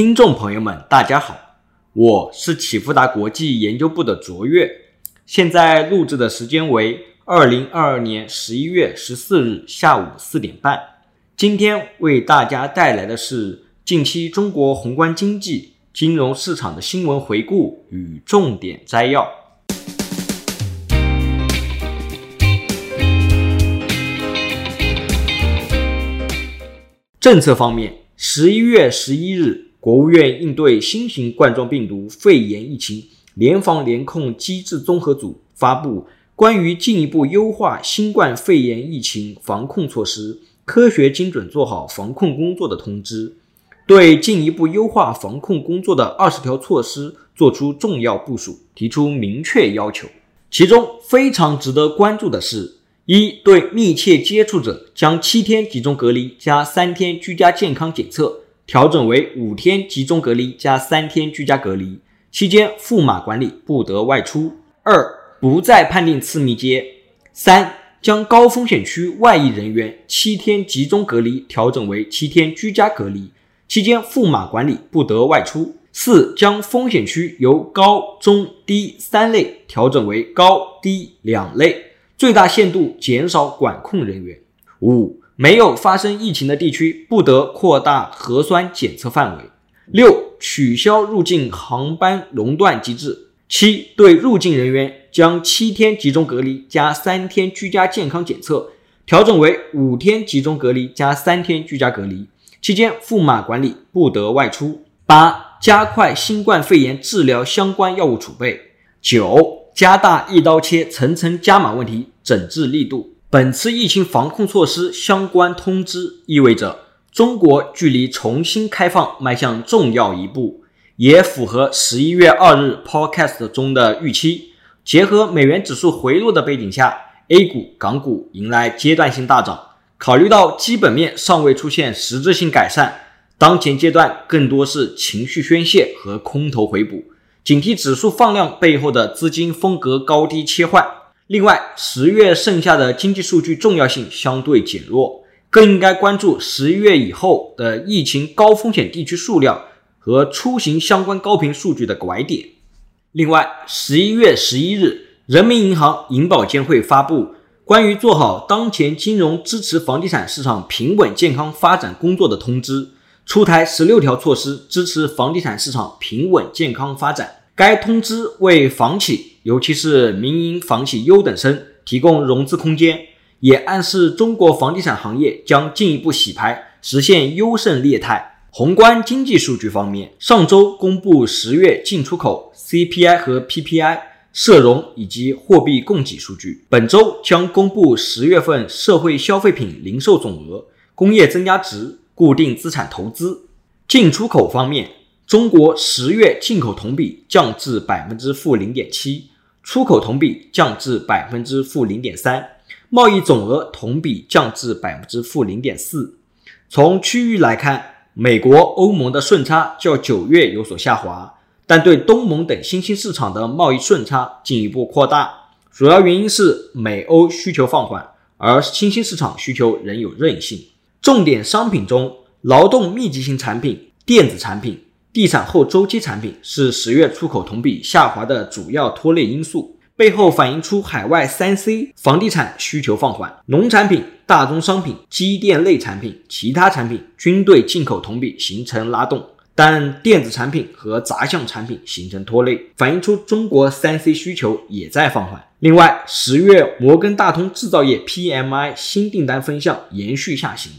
听众朋友们，大家好，我是启富达国际研究部的卓越，现在录制的时间为二零二二年十一月十四日下午四点半。今天为大家带来的是近期中国宏观经济、金融市场的新闻回顾与重点摘要。政策方面，十一月十一日。国务院应对新型冠状病毒肺炎疫情联防联控机制综合组发布关于进一步优化新冠肺炎疫情防控措施、科学精准做好防控工作的通知，对进一步优化防控工作的二十条措施作出重要部署，提出明确要求。其中非常值得关注的是：一、对密切接触者将七天集中隔离加三天居家健康检测。调整为五天集中隔离加三天居家隔离，期间驸马管理，不得外出。二、不再判定次密接。三、将高风险区外溢人员七天集中隔离调整为七天居家隔离，期间驸马管理，不得外出。四、将风险区由高、中、低三类调整为高、低两类，最大限度减少管控人员。五。没有发生疫情的地区不得扩大核酸检测范围。六、取消入境航班熔断机制。七、对入境人员将七天集中隔离加三天居家健康检测调整为五天集中隔离加三天居家隔离，期间驸马管理，不得外出。八、加快新冠肺炎治疗相关药物储备。九、加大一刀切、层层加码问题整治力度。本次疫情防控措施相关通知意味着中国距离重新开放迈向重要一步，也符合十一月二日 Podcast 中的预期。结合美元指数回落的背景下，A 股、港股迎来阶段性大涨。考虑到基本面尚未出现实质性改善，当前阶段更多是情绪宣泄和空头回补，警惕指数放量背后的资金风格高低切换。另外，十月剩下的经济数据重要性相对减弱，更应该关注十一月以后的疫情高风险地区数量和出行相关高频数据的拐点。另外，十一月十一日，人民银行、银保监会发布关于做好当前金融支持房地产市场平稳健康发展工作的通知，出台十六条措施支持房地产市场平稳健康发展。该通知为房企。尤其是民营房企优等生提供融资空间，也暗示中国房地产行业将进一步洗牌，实现优胜劣汰。宏观经济数据方面，上周公布十月进出口 CPI 和 PPI、社融以及货币供给数据，本周将公布十月份社会消费品零售总额、工业增加值、固定资产投资。进出口方面，中国十月进口同比降至百分之负零点七。出口同比降至百分之负零点三，贸易总额同比降至百分之负零点四。从区域来看，美国、欧盟的顺差较九月有所下滑，但对东盟等新兴市场的贸易顺差进一步扩大。主要原因是美欧需求放缓，而新兴市场需求仍有韧性。重点商品中，劳动密集型产品、电子产品。地产后周期产品是十月出口同比下滑的主要拖累因素，背后反映出海外三 C 房地产需求放缓，农产品、大宗商品、机电类产品、其他产品均对进口同比形成拉动，但电子产品和杂项产品形成拖累，反映出中国三 C 需求也在放缓。另外，十月摩根大通制造业 PMI 新订单分项延续下行。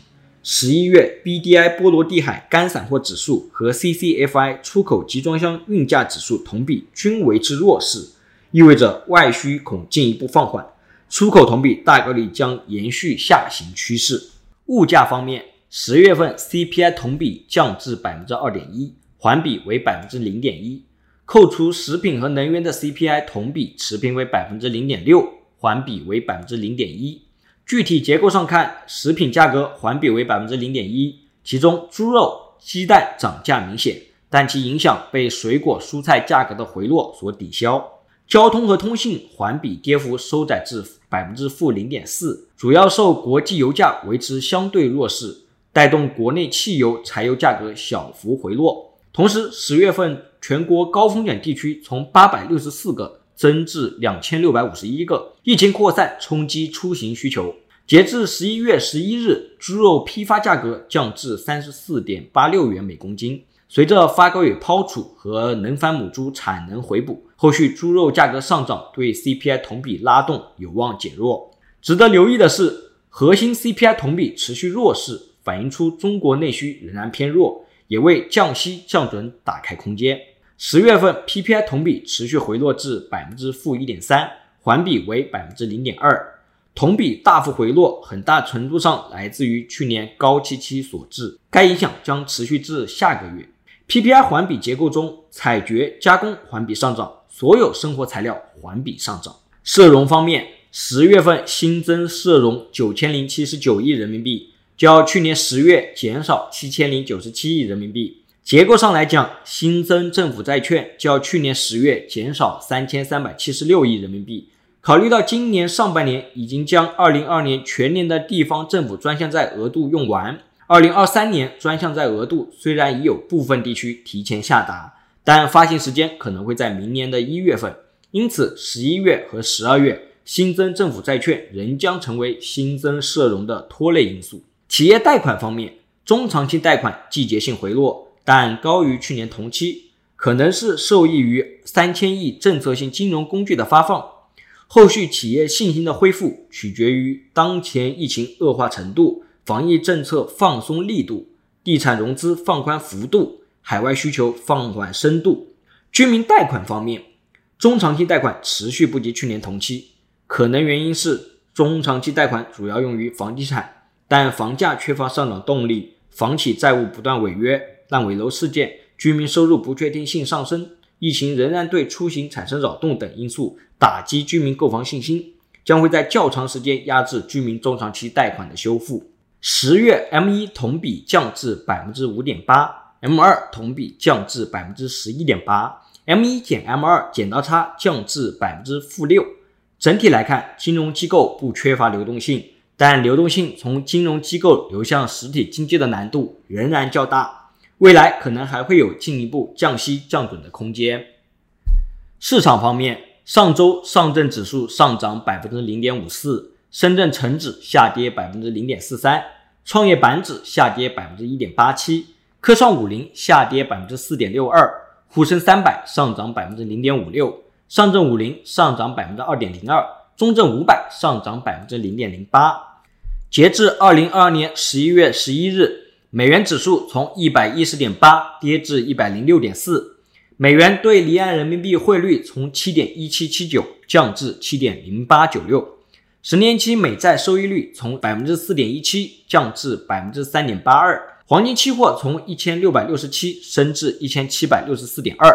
十一月，BDI 波罗的海干散货指数和 CCFI 出口集装箱运价指数同比均维持弱势，意味着外需恐进一步放缓，出口同比大概率将延续下行趋势。物价方面，十月份 CPI 同比降至百分之二点一，环比为百分之零点一，扣除食品和能源的 CPI 同比持平为百分之零点六，环比为百分之零点一。具体结构上看，食品价格环比为百分之零点一，其中猪肉、鸡蛋涨价明显，但其影响被水果、蔬菜价格的回落所抵消。交通和通信环比跌幅收窄至百分之负零点四，主要受国际油价维持相对弱势，带动国内汽油、柴油价格小幅回落。同时，十月份全国高风险地区从八百六十四个增至两千六百五十一个，疫情扩散冲击出行需求。截至十一月十一日，猪肉批发价格降至三十四点八六元每公斤。随着发改委抛储和能繁母猪产能回补，后续猪肉价格上涨对 CPI 同比拉动有望减弱。值得留意的是，核心 CPI 同比持续弱势，反映出中国内需仍然偏弱。也为降息降准打开空间。十月份 PPI 同比持续回落至百分之负一点三，环比为百分之零点二。同比大幅回落，很大程度上来自于去年高七期所致，该影响将持续至下个月。PPI 环比结构中，采掘加工环比上涨，所有生活材料环比上涨。社融方面，十月份新增社融九千零七十九亿人民币。较去年十月减少七千零九十七亿人民币。结构上来讲，新增政府债券较去年十月减少三千三百七十六亿人民币。考虑到今年上半年已经将二零二二年全年的地方政府专项债额度用完，二零二三年专项债额度虽然已有部分地区提前下达，但发行时间可能会在明年的一月份。因此，十一月和十二月新增政府债券仍将成为新增社融的拖累因素。企业贷款方面，中长期贷款季节性回落，但高于去年同期，可能是受益于三千亿政策性金融工具的发放。后续企业信心的恢复取决于当前疫情恶化程度、防疫政策放松力度、地产融资放宽幅度、海外需求放缓深度。居民贷款方面，中长期贷款持续不及去年同期，可能原因是中长期贷款主要用于房地产。但房价缺乏上涨动力，房企债务不断违约、烂尾楼事件、居民收入不确定性上升，疫情仍然对出行产生扰动等因素，打击居民购房信心，将会在较长时间压制居民中长期贷款的修复。十月 M 一同比降至百分之五点八，M 二同比降至百分之十一点八，M 一减 M 二剪刀差降至百分之负六。整体来看，金融机构不缺乏流动性。但流动性从金融机构流向实体经济的难度仍然较大，未来可能还会有进一步降息降准的空间。市场方面，上周上证指数上涨百分之零点五四，深圳成指下跌百分之零点四三，创业板指下跌百分之一点八七，科创五零下跌百分之四点六二，沪深三百上涨百分之零点五六，上证五零上涨百分之二点零二，中证五百上涨百分之零点零八。截至二零二二年十一月十一日，美元指数从一百一十点八跌至一百零六点四，美元对离岸人民币汇率从七点一七七九降至七点零八九六，十年期美债收益率从百分之四点一七降至百分之三点八二，黄金期货从一千六百六十七升至一千七百六十四点二，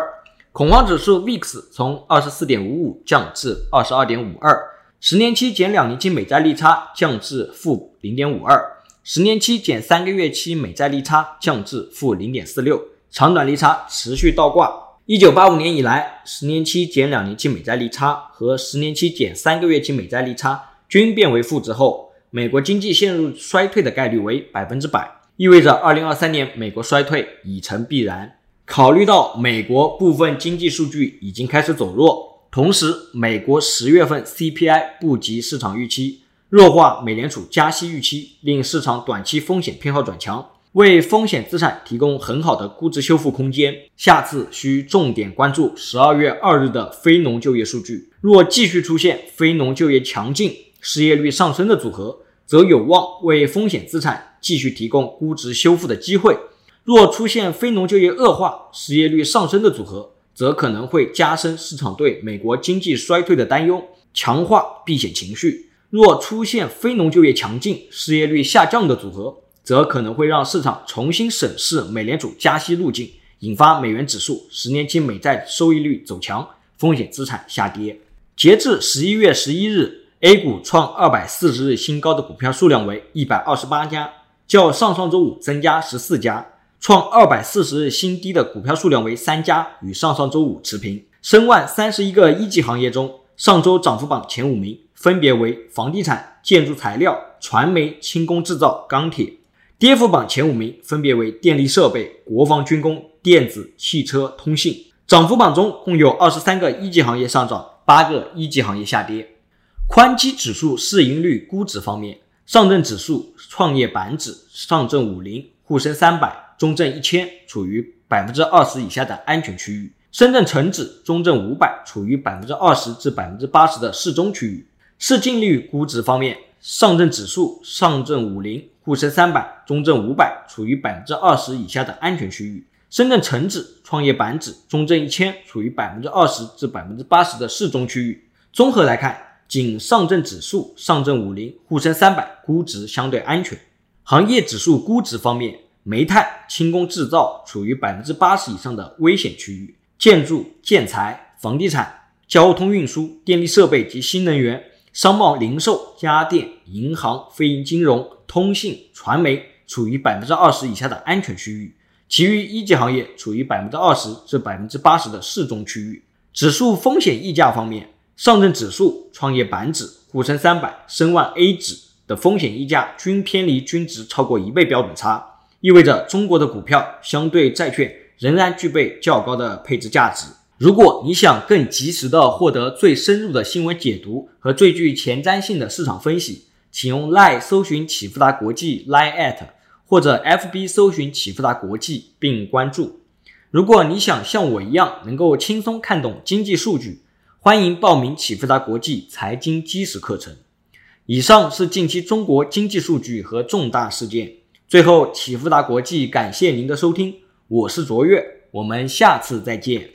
恐慌指数 VIX 从二十四点五五降至二十二点五二。十年期减两年期美债利差降至负零点五二，十年期减三个月期美债利差降至负零点四六，长短利差持续倒挂。一九八五年以来，十年期减两年期美债利差和十年期减三个月期美债利差均变为负值后，美国经济陷入衰退的概率为百分之百，意味着二零二三年美国衰退已成必然。考虑到美国部分经济数据已经开始走弱。同时，美国十月份 CPI 不及市场预期，弱化美联储加息预期，令市场短期风险偏好转强，为风险资产提供很好的估值修复空间。下次需重点关注十二月二日的非农就业数据，若继续出现非农就业强劲、失业率上升的组合，则有望为风险资产继续提供估值修复的机会；若出现非农就业恶化、失业率上升的组合，则可能会加深市场对美国经济衰退的担忧，强化避险情绪。若出现非农就业强劲、失业率下降的组合，则可能会让市场重新审视美联储加息路径，引发美元指数、十年期美债收益率走强，风险资产下跌。截至十一月十一日，A 股创二百四十日新高的股票数量为一百二十八家，较上上周五增加十四家。创二百四十日新低的股票数量为三家，与上上周五持平。申万三十一个一级行业中，上周涨幅榜前五名分别为房地产、建筑材料、传媒、轻工制造、钢铁；跌幅榜前五名分别为电力设备、国防军工、电子、汽车、通信。涨幅榜中共有二十三个一级行业上涨，八个一级行业下跌。宽基指数市盈率估值方面，上证指数、创业板指、上证五零、沪深三百、中证一千处于百分之二十以下的安全区域，深圳成指、中证五百处于百分之二十至百分之八十的适中区域。市净率估值方面，上证指数、上证五零、沪深三百、中证五百处于百分之二十以下的安全区域，深圳成指、创业板指、中证一千处于百分之二十至百分之八十的适中区域。综合来看。仅上证指数、上证五零、沪深三百估值相对安全。行业指数估值方面，煤炭、轻工制造处于百分之八十以上的危险区域；建筑、建材、房地产、交通运输、电力设备及新能源、商贸零售、家电、银行、非银金融、通信、传媒处于百分之二十以下的安全区域。其余一级行业处于百分之二十至百分之八十的适中区域。指数风险溢价方面。上证指数、创业板指、沪深三百、深万 A 指的风险溢价均偏离均值超过一倍标准差，意味着中国的股票相对债券仍然具备较高的配置价值。如果你想更及时的获得最深入的新闻解读和最具前瞻性的市场分析，请用 Line 搜寻启富达国际 Line at 或者 FB 搜寻启富达国际并关注。如果你想像我一样能够轻松看懂经济数据，欢迎报名启富达国际财经基石课程。以上是近期中国经济数据和重大事件。最后，启富达国际感谢您的收听，我是卓越，我们下次再见。